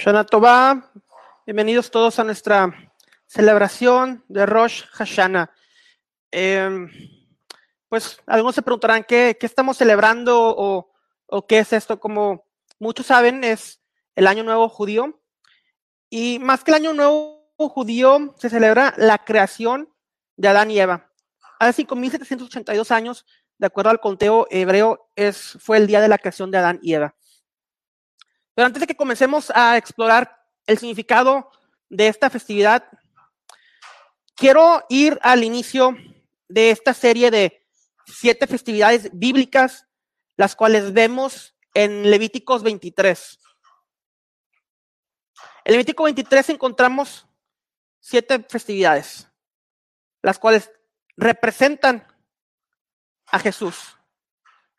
Shana Tova, bienvenidos todos a nuestra celebración de Rosh Hashanah. Em, pues algunos se preguntarán qué, estamos celebrando o, o, qué es esto. Como muchos saben, es el Año Nuevo Judío. Y más que el Año Nuevo Judío, se celebra la creación de Adán y Eva. Hace 5.782 años, de acuerdo al conteo hebreo, es, fue el día de la creación de Adán y Eva. Pero antes de que comencemos a explorar el significado de esta festividad, quiero ir al inicio de esta serie de siete festividades bíblicas, las cuales vemos en Levíticos 23. En Levítico 23 encontramos siete festividades, las cuales representan a Jesús,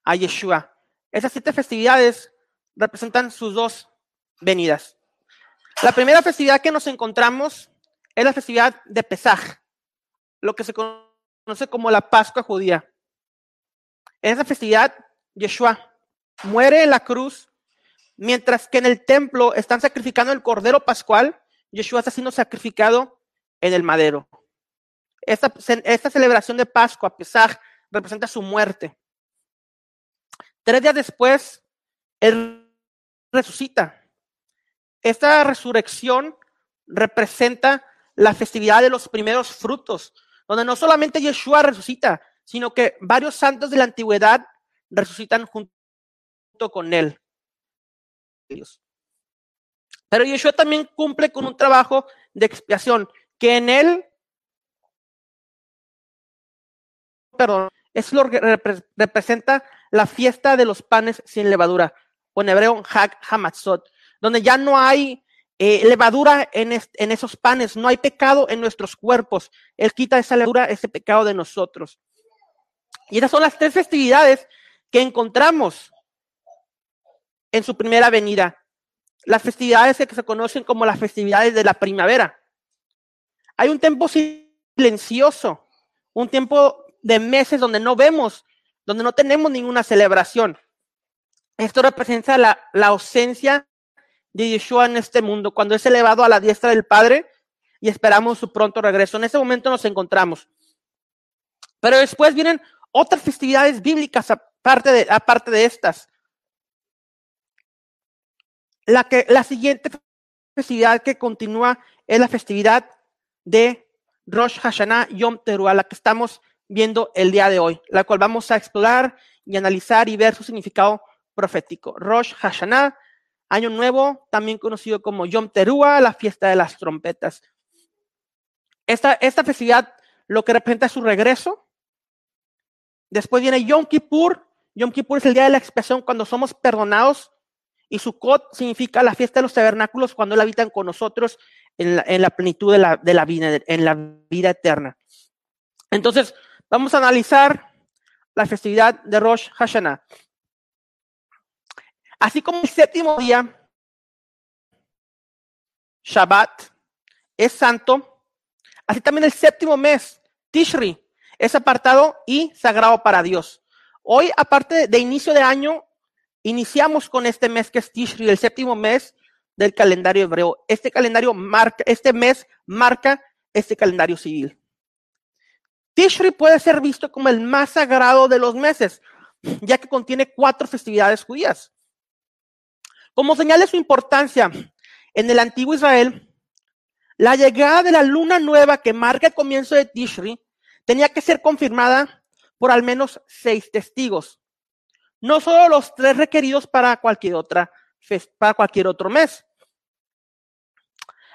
a Yeshua. Esas siete festividades representan sus dos venidas. La primera festividad que nos encontramos es la festividad de Pesaj, lo que se conoce como la Pascua judía. En esa festividad, Yeshua muere en la cruz, mientras que en el templo están sacrificando el cordero pascual, Yeshua está siendo sacrificado en el madero. Esta, esta celebración de Pascua, Pesaj, representa su muerte. Tres días después, Él resucita. Esta resurrección representa la festividad de los primeros frutos, donde no solamente Yeshua resucita, sino que varios santos de la antigüedad resucitan junto con él. Pero Yeshua también cumple con un trabajo de expiación, que en él, perdón, es lo que representa la fiesta de los panes sin levadura, en hebreo Hamatzot, donde ya no hay eh, levadura en, en, esos panes, no hay pecado en nuestros cuerpos. Él quita esa levadura, ese pecado de nosotros. Y esas son las tres festividades que encontramos en su primera venida. Las festividades que se conocen como las festividades de la primavera. Hay un tiempo silencioso, un tiempo de meses donde no vemos, donde no tenemos ninguna celebración. Esto representa la, ausencia de Yeshua en este mundo, cuando es elevado a la diestra del Padre y esperamos su pronto regreso. En ese momento nos encontramos. Pero después vienen otras festividades bíblicas aparte de, aparte de estas. La, que, la siguiente festividad que continúa es la festividad de Rosh Hashanah Yom Teruah, la que estamos viendo el día de hoy, la cual vamos a explorar y analizar y ver su significado profético. Rosh Hashanah Año Nuevo, también conocido como Yom Teruah, la fiesta de las trompetas. Esta, esta festividad lo que representa es su regreso. Después viene Yom Kippur. Yom Kippur es el día de la expiación cuando somos perdonados. Y Sukkot significa la fiesta de los tabernáculos cuando Él habitan con nosotros en la, en la plenitud de la, de la, vida, en la vida eterna. Entonces, vamos a analizar la festividad de Rosh Hashanah. Así como el séptimo día, Shabbat, es santo, así también el séptimo mes, Tishri, es apartado y sagrado para Dios. Hoy, aparte de inicio de año, iniciamos con este mes que es Tishri, el séptimo mes del calendario hebreo. Este calendario marca, este mes marca este calendario civil. Tishri puede ser visto como el más sagrado de los meses, ya que contiene cuatro festividades judías. Como señala su importancia en el antiguo Israel, la llegada de la luna nueva que marca el comienzo de Tishri tenía que ser confirmada por al menos seis testigos. No solo los tres requeridos para cualquier otra para cualquier otro mes.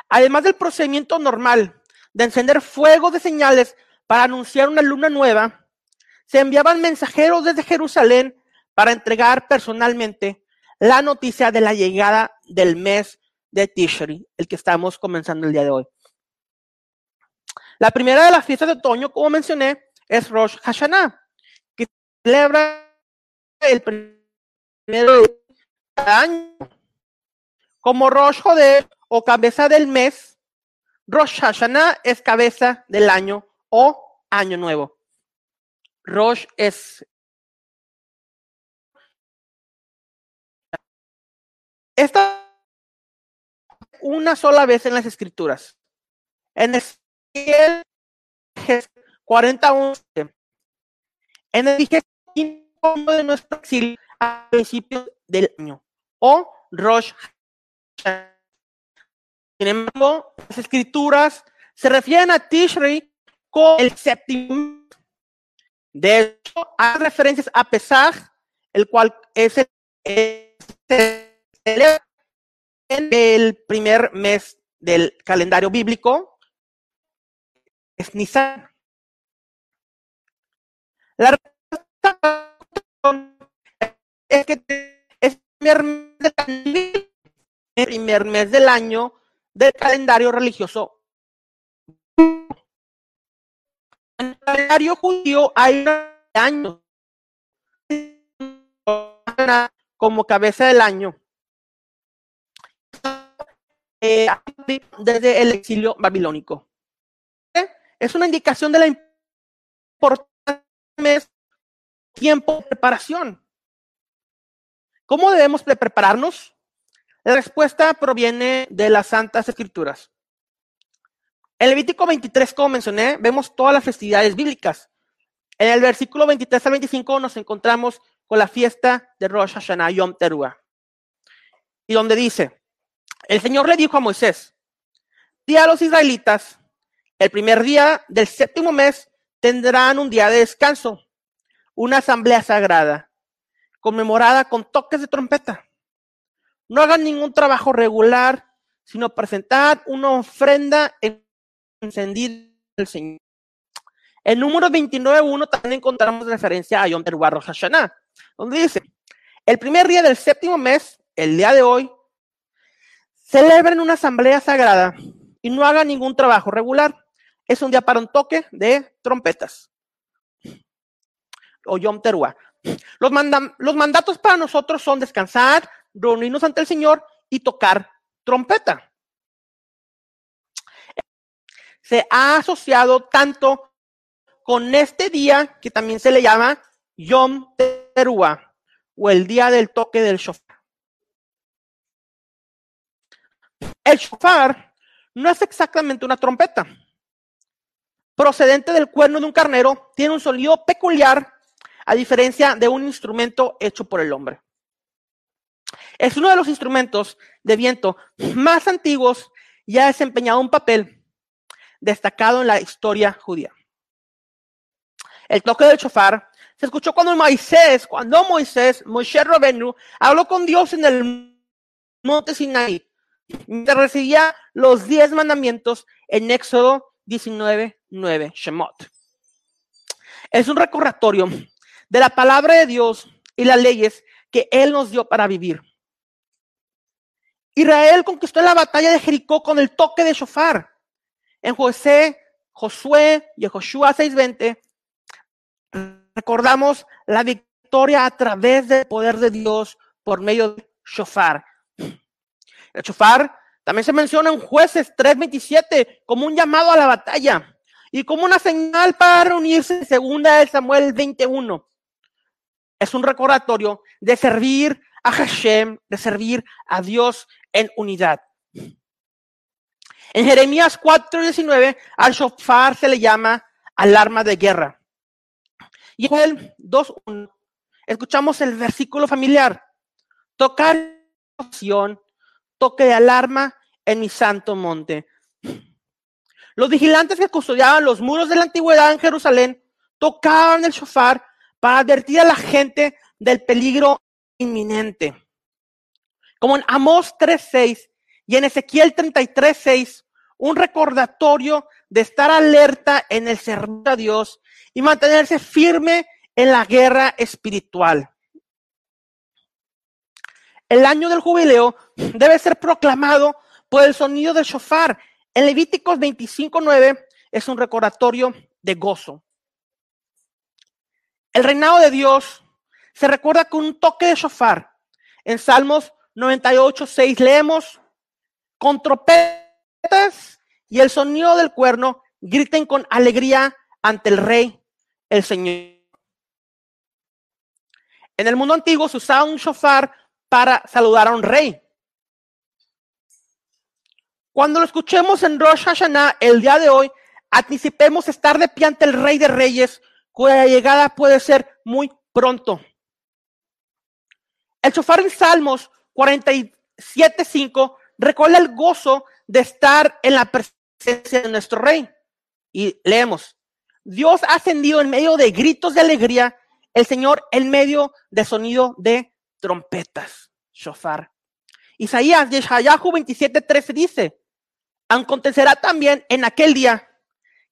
Además del procedimiento normal de encender fuego de señales para anunciar una luna nueva, se enviaban mensajeros desde Jerusalén para entregar personalmente la noticia de la llegada del mes de Tishri, el que estamos comenzando el día de hoy. La primera de las fiestas de otoño, como mencioné, es Rosh Hashanah, que celebra el primero de cada año. Como Rosh Joder o cabeza del mes, Rosh Hashanah es cabeza del año o año nuevo. Rosh es Esta una sola vez en las escrituras. En el 40 en el quinto de nuestro exilio a principios del año, o Rosh Sin embargo, las escrituras se refieren a Tishrei con el séptimo. De hecho, hay referencias a Pesach, el cual es el, el primer mes del calendario bíblico, es Nisan. La respuesta es que es el primer mes del año del calendario religioso. En el calendario judío hay un año como cabeza del año eh, desde el exilio babilónico. Es una indicación de la importancia tiempo de preparación. ¿Cómo debemos prepararnos? La respuesta proviene de las Santas Escrituras. En Levítico 23, como mencioné, vemos todas las festividades bíblicas. En el versículo 23 al 25 nos encontramos con la fiesta de Rosh Hashanah Yom Teruah. Y donde dice, el Señor le dijo a Moisés, di a los israelitas, el primer día del séptimo mes tendrán un día de descanso, una asamblea sagrada, conmemorada con toques de trompeta. No hagan ningún trabajo regular, sino presentar una ofrenda encendida al Señor. En número 29.1 también encontramos referencia a Yom Teruah Rosh Hashanah, donde dice, el primer día del séptimo mes, el día de hoy, celebren una asamblea sagrada y no hagan ningún trabajo regular. Es un día para un toque de trompetas. O Yom Teruah. Los, mandatos para nosotros son descansar, reunirnos ante el Señor y tocar trompeta. Se ha asociado tanto con este día que también se le llama Yom Teruah o el día del toque del shofar. El shofar no es exactamente una trompeta. Procedente del cuerno de un carnero, tiene un sonido peculiar a diferencia de un instrumento hecho por el hombre. Es uno de los instrumentos de viento más antiguos y ha desempeñado un papel destacado en la historia judía. El toque del shofar se escuchó cuando Moisés, cuando Moisés, Moshe Robenu, habló con Dios en el monte Sinaí, mientras recibía los diez mandamientos en Éxodo 19, 9, Shemot. Es un recordatorio de la palabra de Dios y las leyes que Él nos dio para vivir. Israel conquistó la batalla de Jericó con el toque de shofar. En José, Josué y Joshua 6:20 recordamos la victoria a través del poder de Dios por medio del shofar. El shofar también se menciona en Jueces 3:27 como un llamado a la batalla y como una señal para reunirse en segunda de Samuel 21. Es un recordatorio de servir a Hashem, de servir a Dios en unidad. En Jeremías 4:19 al shofar se le llama alarma de guerra. Y en el 2.1 escuchamos el versículo familiar. Tocar toque de alarma en mi santo monte. Los vigilantes que custodiaban los muros de la antigüedad en Jerusalén tocaban el shofar para advertir a la gente del peligro inminente. Como en Amós 3.6 y en Ezequiel 33.6, un recordatorio de estar alerta en el servicio a Dios y mantenerse firme en la guerra espiritual. El año del jubileo debe ser proclamado por el sonido del shofar. En Levíticos 25.9 es un recordatorio de gozo. El reinado de Dios se recuerda con un toque de shofar. En Salmos 98.6 leemos, con trompetas y el sonido del cuerno, griten con alegría ante el rey el Señor. En el mundo antiguo se usaba un shofar para saludar a un rey. Cuando lo escuchemos en Rosh Hashanah el día de hoy, anticipemos estar de pie ante el Rey de Reyes, cuya llegada puede ser muy pronto. El chofar en Salmos 47.5 recuerda el gozo de estar en la presencia de nuestro Rey. Y leemos, Dios ha ascendido en medio de gritos de alegría, el Señor en medio de sonido de trompetas, shofar. Isaías, Yeshayahu 27.13 dice, acontecerá también en aquel día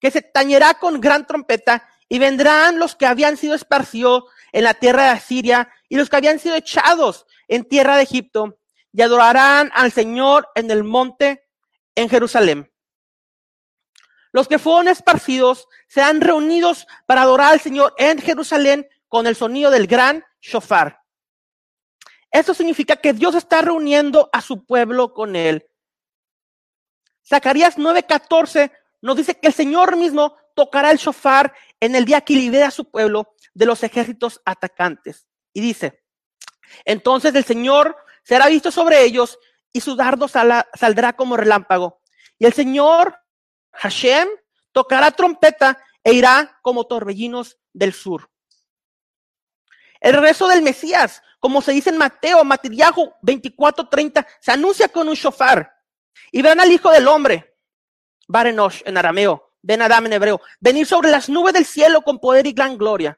que se tañerá con gran trompeta y vendrán los que habían sido esparcidos en la tierra de Asiria y los que habían sido echados en tierra de Egipto y adorarán al Señor en el monte en Jerusalén. Los que fueron esparcidos serán reunidos para adorar al Señor en Jerusalén con el sonido del gran shofar. Eso significa que Dios está reuniendo a su pueblo con él. Zacarías 9:14 nos dice que el Señor mismo tocará el shofar en el día que libere a su pueblo de los ejércitos atacantes. Y dice, entonces el Señor será visto sobre ellos y su dardo saldrá como relámpago. Y el Señor Hashem tocará trompeta e irá como torbellinos del sur. El regreso del Mesías, como se dice en Mateo, Matiriajo 24:30, se anuncia con un shofar. Y verán al Hijo del Hombre, Barenosh en arameo, Ben Adam en hebreo, venir sobre las nubes del cielo con poder y gran gloria.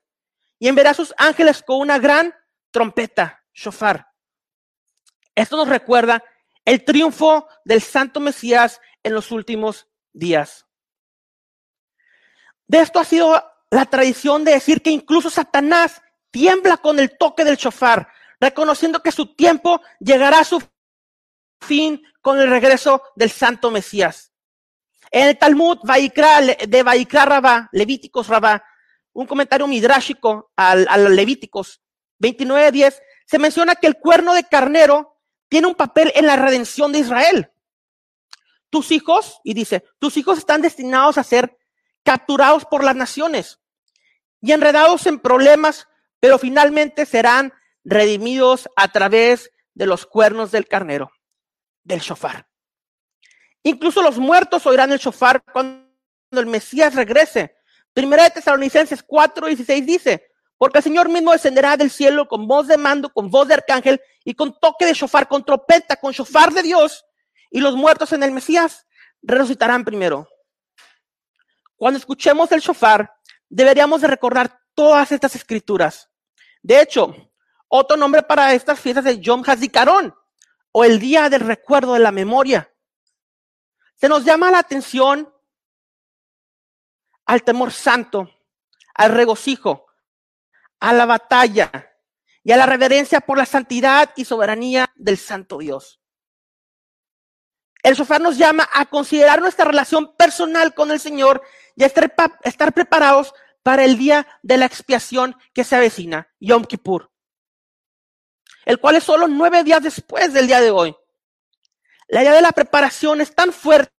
Y enviará a sus ángeles con una gran trompeta, shofar. Esto nos recuerda el triunfo del Santo Mesías en los últimos días. De esto ha sido la tradición de decir que incluso Satanás tiembla con el toque del shofar, reconociendo que su tiempo llegará a su fin con el regreso del Santo Mesías. En el Talmud de Vaikra Rabá, Levíticos Rabá, un comentario midrásico al, a los Levíticos 29.10, se menciona que el cuerno de carnero tiene un papel en la redención de Israel. Tus hijos, y dice, tus hijos están destinados a ser capturados por las naciones y enredados en problemas, pero finalmente serán redimidos a través de los cuernos del carnero, del shofar. Incluso los muertos oirán el shofar cuando el Mesías regrese. Primera de Tesalonicenses 4, 16 dice, porque el Señor mismo descenderá del cielo con voz de mando, con voz de arcángel y con toque de shofar, con trompeta, con shofar de Dios y los muertos en el Mesías resucitarán primero. Cuando escuchemos el shofar, deberíamos de recordar todas estas escrituras. De hecho, otro nombre para estas fiestas es Yom Hazikaron, o el día del recuerdo de la memoria. Se nos llama la atención al temor santo, al regocijo, a la batalla y a la reverencia por la santidad y soberanía del Santo Dios. El sofá nos llama a considerar nuestra relación personal con el Señor y a estar, preparados para el día de la expiación que se avecina, Yom Kippur, el cual es solo nueve días después del día de hoy. La idea de la preparación es tan fuerte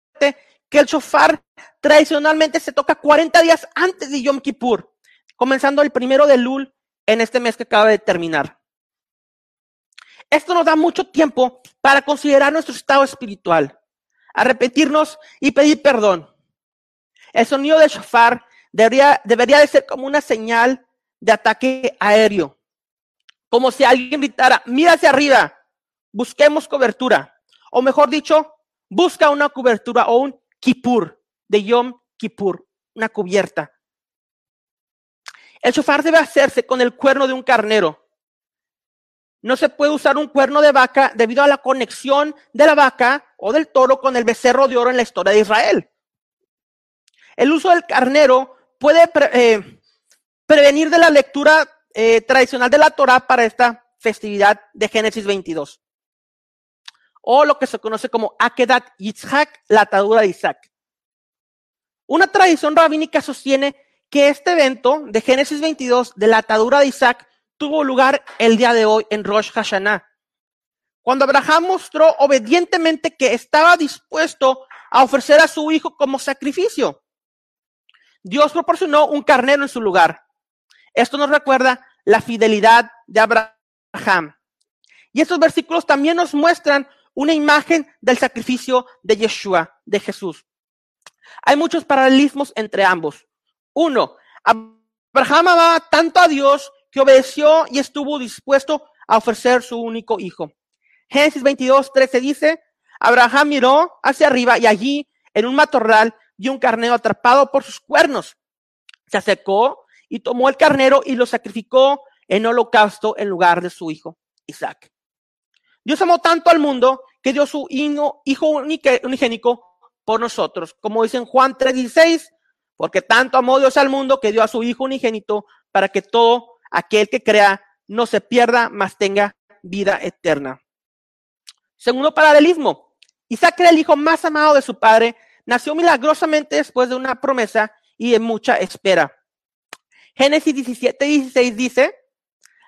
que el shofar tradicionalmente se toca 40 días antes de Yom Kippur, comenzando el primero de Lul en este mes que acaba de terminar. Esto nos da mucho tiempo para considerar nuestro estado espiritual, arrepentirnos y pedir perdón. El sonido del shofar debería, debería de ser como una señal de ataque aéreo, como si alguien gritara, mira hacia arriba, busquemos cobertura, o mejor dicho, busca una cobertura o un kipur, de Yom Kippur, una cubierta. El shofar debe hacerse con el cuerno de un carnero no se puede usar un cuerno de vaca debido a la conexión de la vaca o del toro con el becerro de oro en la historia de Israel. El uso del carnero puede eh, prevenir de la lectura eh, tradicional de la Torah para esta festividad de Génesis 22. O lo que se conoce como Akedat Yitzhak, la atadura de Isaac. Una tradición rabínica sostiene que este evento de Génesis 22, de la atadura de Isaac, tuvo lugar el día de hoy en Rosh Hashanah. Cuando Abraham mostró obedientemente que estaba dispuesto a ofrecer a su hijo como sacrificio. Dios proporcionó un carnero en su lugar. Esto nos recuerda la fidelidad de Abraham. Y estos versículos también nos muestran una imagen del sacrificio de Yeshua, de Jesús. Hay muchos paralelismos entre ambos. Uno, Abraham amaba tanto a Dios que obedeció y estuvo dispuesto a ofrecer su único hijo. Génesis 22, 13 dice, Abraham miró hacia arriba y allí, en un matorral, vio un carnero atrapado por sus cuernos. Se acercó y tomó el carnero y lo sacrificó en holocausto en lugar de su hijo, Isaac. Dios amó tanto al mundo que dio su hijo, hijo unigénico por nosotros. Como dice en Juan 3:16, porque tanto amó Dios al mundo que dio a su hijo unigénito para que todo aquel que crea no se pierda, mas tenga vida eterna. Segundo paralelismo. Isaac era el hijo más amado de su padre, nació milagrosamente después de una promesa y de mucha espera. Génesis 17, 16 dice,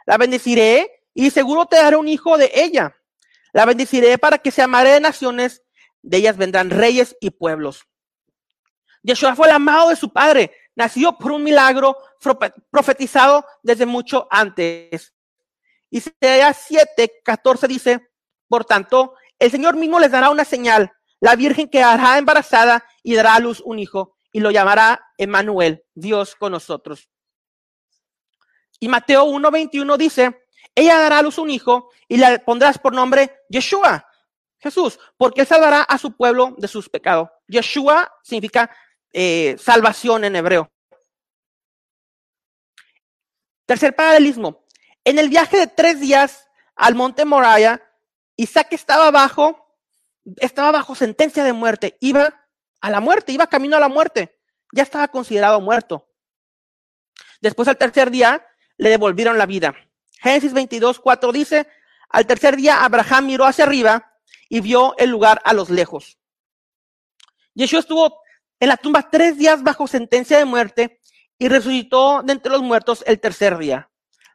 la bendeciré y seguro te daré un hijo de ella. La bendeciré para que sea madre de naciones, de ellas vendrán reyes y pueblos. Yeshua fue el amado de su padre, nació por un milagro profetizado desde mucho antes. Isaías 7, 14 dice, por tanto, el Señor mismo les dará una señal. La Virgen quedará embarazada y dará a luz un hijo y lo llamará Emmanuel, Dios con nosotros. Y Mateo 1:21 dice, ella dará a luz un hijo y le pondrás por nombre Yeshua, Jesús, porque él salvará a su pueblo de sus pecados. Yeshua significa eh, salvación en hebreo. Tercer paralelismo. En el viaje de tres días al monte Moriah, Isaac estaba bajo, estaba bajo sentencia de muerte, iba a la muerte, iba camino a la muerte, ya estaba considerado muerto. Después al tercer día le devolvieron la vida. Génesis 22, 4 dice, al tercer día Abraham miró hacia arriba y vio el lugar a los lejos. Yeshua estuvo en la tumba tres días bajo sentencia de muerte y resucitó de entre los muertos el tercer día.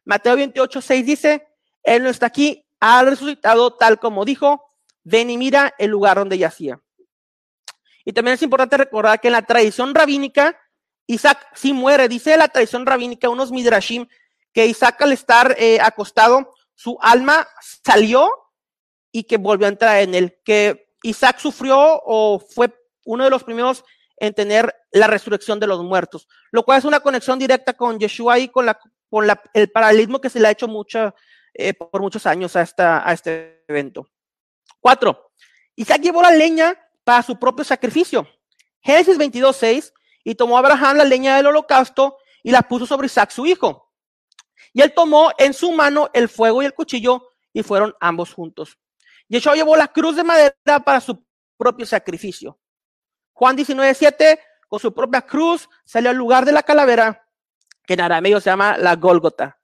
Mateo 28, 6 dice, Él no está aquí, ha resucitado tal como dijo, ven y mira el lugar donde yacía. Y también es importante recordar que en la tradición rabínica, Isaac sí muere, dice la tradición rabínica, unos midrashim, que Isaac al estar eh, acostado, su alma salió y que volvió a entrar en él, que Isaac sufrió o fue uno de los primeros en tener la resurrección de los muertos, lo cual es una conexión directa con Yeshua y con, la, con la, el paralelismo que se le ha hecho mucho, eh, por muchos años a, esta, a este evento. Cuatro, Isaac llevó la leña para su propio sacrificio. Génesis 22, 6, y tomó Abraham la leña del holocausto y la puso sobre Isaac su hijo. Y él tomó en su mano el fuego y el cuchillo y fueron ambos juntos. Yeshua llevó la cruz de madera para su propio sacrificio. Juan 19, 7, con su propia cruz salió al lugar de la calavera, que en arameo se llama la Gólgota.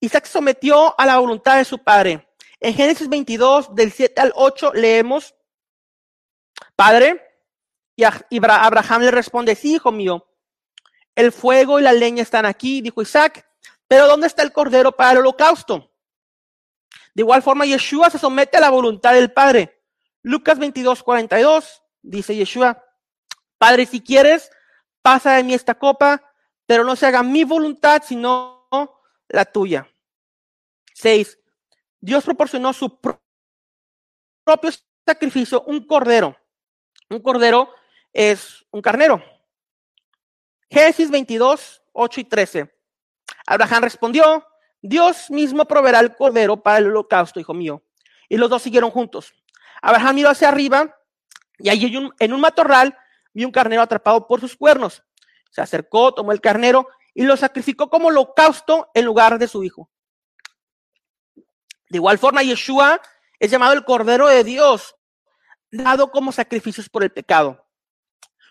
Isaac sometió a la voluntad de su padre. En Génesis 22, del 7 al 8, leemos, Padre, y Abraham le responde, sí, hijo mío, el fuego y la leña están aquí, dijo Isaac, pero ¿dónde está el cordero para el holocausto? De igual forma, Yeshua se somete a la voluntad del Padre. Lucas 22, 42, dice Yeshua, Padre, si quieres, pasa de mí esta copa, pero no se haga mi voluntad, sino la tuya. 6. Dios proporcionó su propio sacrificio, un cordero. Un cordero es un carnero. Génesis 22, 8 y 13. Abraham respondió, Dios mismo proveerá el cordero para el holocausto, hijo mío. Y los dos siguieron juntos. Abraham miró hacia arriba y allí en un matorral vio un carnero atrapado por sus cuernos. Se acercó, tomó el carnero y lo sacrificó como holocausto en lugar de su hijo. De igual forma, Yeshua es llamado el Cordero de Dios, dado como sacrificios por el pecado.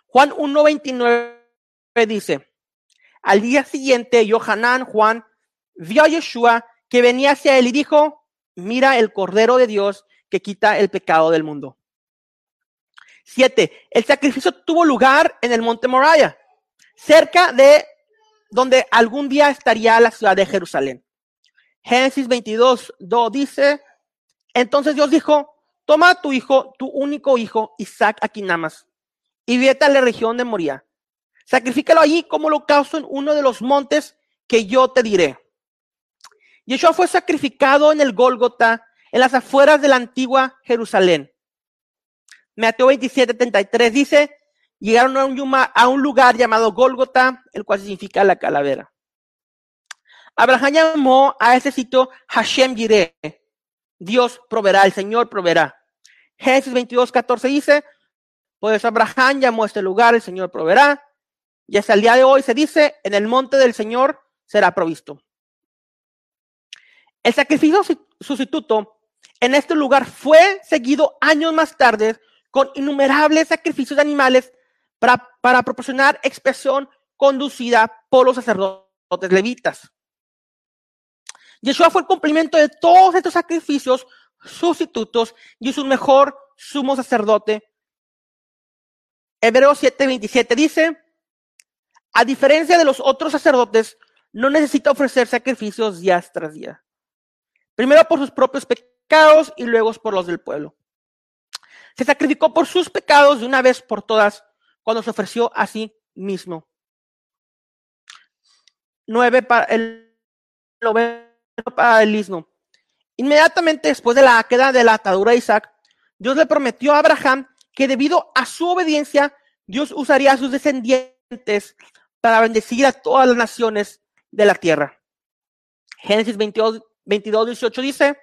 Juan 1.29 dice, al día siguiente, Yohanan, Juan, vio a Yeshua que venía hacia él y dijo, mira el Cordero de Dios que quita el pecado del mundo. Siete, el sacrificio tuvo lugar en el monte Moriah, cerca de donde algún día estaría la ciudad de Jerusalén. Génesis 22, 2 dice, entonces Dios dijo, toma a tu hijo, tu único hijo, Isaac Aquinamas, y vete a la región de Moría Sacrifícalo allí como holocausto en uno de los montes que yo te diré. Yeshua fue sacrificado en el Gólgota, en las afueras de la antigua Jerusalén. Mateo 27, 33 dice, llegaron a un, a un lugar llamado Gólgota, el cual significa la calavera. Abraham llamó a ese sitio Hashem Yireh. Dios proveerá, el Señor proveerá. Génesis 22, 14 dice, pues Abraham llamó a este lugar, el Señor proveerá. Y hasta el día de hoy se dice, en el monte del Señor será provisto. El sacrificio sustituto en este lugar fue seguido años más tarde con innumerables sacrificios de animales para, para proporcionar expresión conducida por los sacerdotes levitas. Yeshua fue el cumplimiento de todos estos sacrificios sustitutos y es un mejor sumo sacerdote. Hebreos 7:27 dice, a diferencia de los otros sacerdotes, no necesita ofrecer sacrificios día tras día. Primero por sus propios pecados y luego por los del pueblo. Se sacrificó por sus pecados de una vez por todas cuando se ofreció a sí mismo. Nueve para el para el isno. Inmediatamente después de la queda de la atadura de Isaac, Dios le prometió a Abraham que debido a su obediencia, Dios usaría a sus descendientes para bendecir a todas las naciones de la tierra. Génesis 22, 22 18 dice,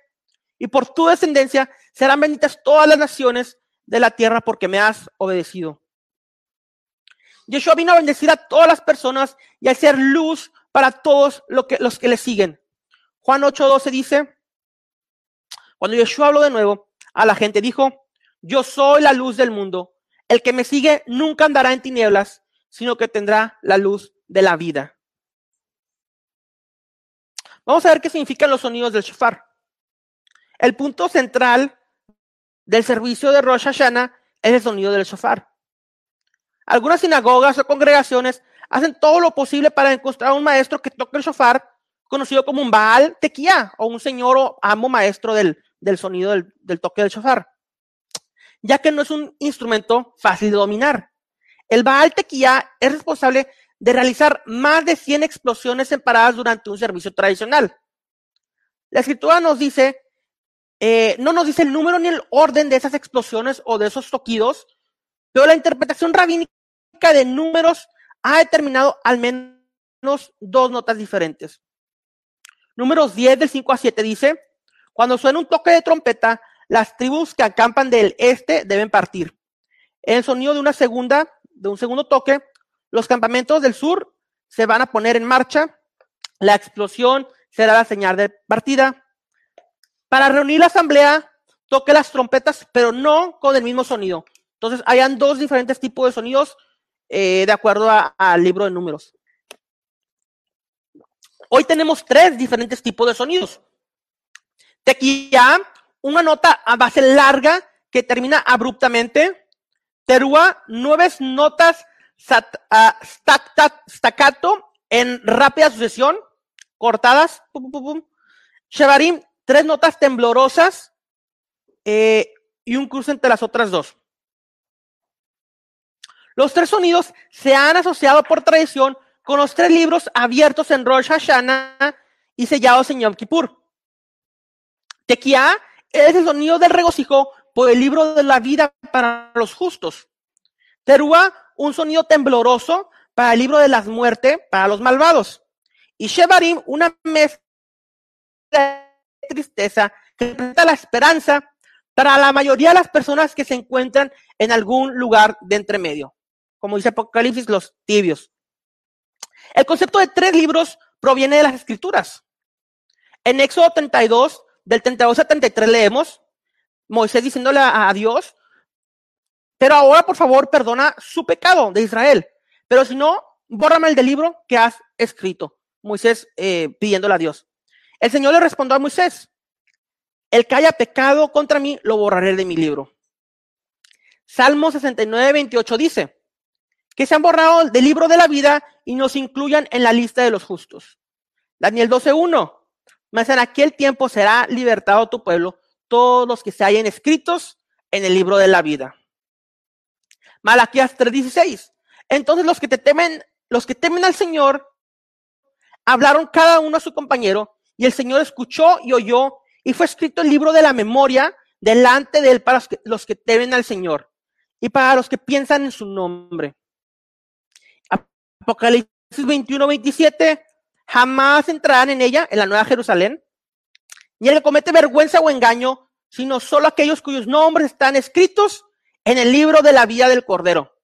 y por tu descendencia serán benditas todas las naciones de la tierra porque me has obedecido. Yeshua vino a bendecir a todas las personas y a ser luz para todos que, los que le siguen. Juan 8:12 dice, cuando Yeshua habló de nuevo a la gente, dijo, yo soy la luz del mundo. El que me sigue nunca andará en tinieblas, sino que tendrá la luz de la vida. Vamos a ver qué significan los sonidos del shofar. El punto central del servicio de Rosh Hashanah es el sonido del shofar. Algunas sinagogas o congregaciones hacen todo lo posible para encontrar un maestro que toque el shofar conocido como un Baal Tequía o un señor o amo maestro del, sonido del, toque del shofar, ya que no es un instrumento fácil de dominar. El Baal Tequía es responsable de realizar más de 100 explosiones separadas durante un servicio tradicional. La escritura nos dice, eh, no nos dice el número ni el orden de esas explosiones o de esos toquidos, pero la interpretación rabínica de números ha determinado al menos dos notas diferentes. Números 10 del 5 a 7 dice, cuando suena un toque de trompeta, las tribus que acampan del este deben partir. En el sonido de una segunda, de un segundo toque, los campamentos del sur se van a poner en marcha. La explosión será la señal de partida. Para reunir la asamblea, toque las trompetas, pero no con el mismo sonido. Entonces, hayan dos diferentes tipos de sonidos eh, de acuerdo al libro de números. Hoy tenemos tres diferentes tipos de sonidos. Tequía, una nota a base larga que termina abruptamente. Terúa, nueve notas ah, staccato en rápida sucesión, cortadas. Pum, tres notas temblorosas eh, y un cruce entre las otras dos. Los tres sonidos se han asociado por tradición con los tres libros abiertos en Rosh Hashanah y sellados en Yom Kippur. Tequía es el sonido del regocijo por el libro de la vida para los justos. Terúa, un sonido tembloroso para el libro de las muertes para los malvados. Y Shevarim, una mezcla de tristeza que representa la esperanza para la mayoría de las personas que se encuentran en algún lugar de entremedio. Como dice Apocalipsis, los tibios. El concepto de tres libros proviene de las escrituras. En Éxodo 32, del 32 al 33 leemos, Moisés diciéndole a, Dios, pero ahora por favor perdona su pecado de Israel, pero si no, bórrame el del libro que has escrito. Moisés eh, pidiéndole a Dios. El Señor le respondió a Moisés, el que haya pecado contra mí, lo borraré de mi libro. Salmo 69, 28 dice, que se han borrado del libro de la vida y nos incluyan en la lista de los justos. Daniel 12.1. Mas en aquel tiempo será libertado tu pueblo, todos los que se hayan escritos en el libro de la vida. Malaquías 3:16. Entonces los que te temen, los que temen al Señor, hablaron cada uno a su compañero, y el Señor escuchó y oyó y fue escrito el libro de la memoria delante de él para los que, temen al Señor y para los que piensan en su nombre. Apocalipsis 21, 27, jamás entrarán en ella, en la Nueva Jerusalén, ni el que comete vergüenza o engaño, sino solo aquellos cuyos nombres están escritos en el libro de la vida del Cordero.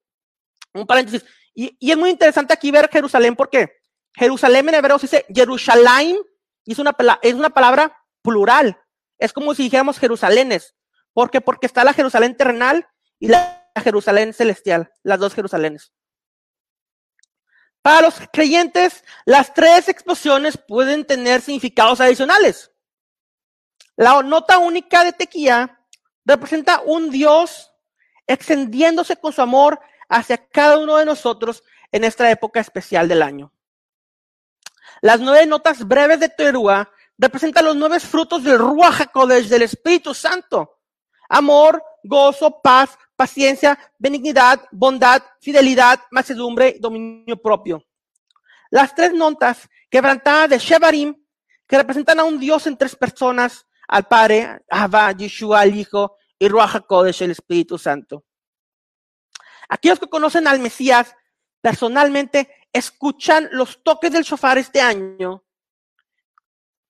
Un paréntesis. Y, es muy interesante aquí ver Jerusalén porque Jerusalén en hebreo se dice Jerusalén y es una, es una palabra plural. Es como si dijéramos Jerusalénes. ¿Por qué? Porque está la Jerusalén terrenal y la Jerusalén celestial, las dos Jerusalénes. Para los creyentes, las tres explosiones pueden tener significados adicionales. La nota única de Tequía representa un Dios extendiéndose con su amor hacia cada uno de nosotros en esta época especial del año. Las nueve notas breves de Teruá representan los nueve frutos del Ruach HaKodesh, del Espíritu Santo. Amor, gozo, paz, paciencia, benignidad, bondad, fidelidad, mansedumbre, dominio propio. Las tres notas quebrantadas de Shevarim, que representan a un Dios en tres personas, al Padre, Abba, Yeshua, al Hijo, y Ruach HaKodesh, el Espíritu Santo. Aquellos que conocen al Mesías personalmente escuchan los toques del shofar este año,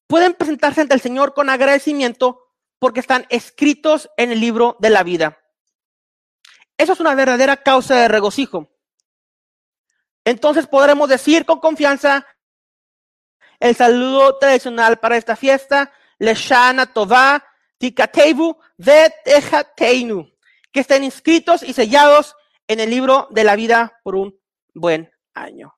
pueden presentarse ante el Señor con agradecimiento porque están escritos en el libro de la vida. Eso es una verdadera causa de regocijo. Entonces podremos decir con confianza el saludo tradicional para esta fiesta, Leshana Tová, Tikatevu, Vetejateinu, que estén inscritos y sellados en el libro de la vida por un buen año.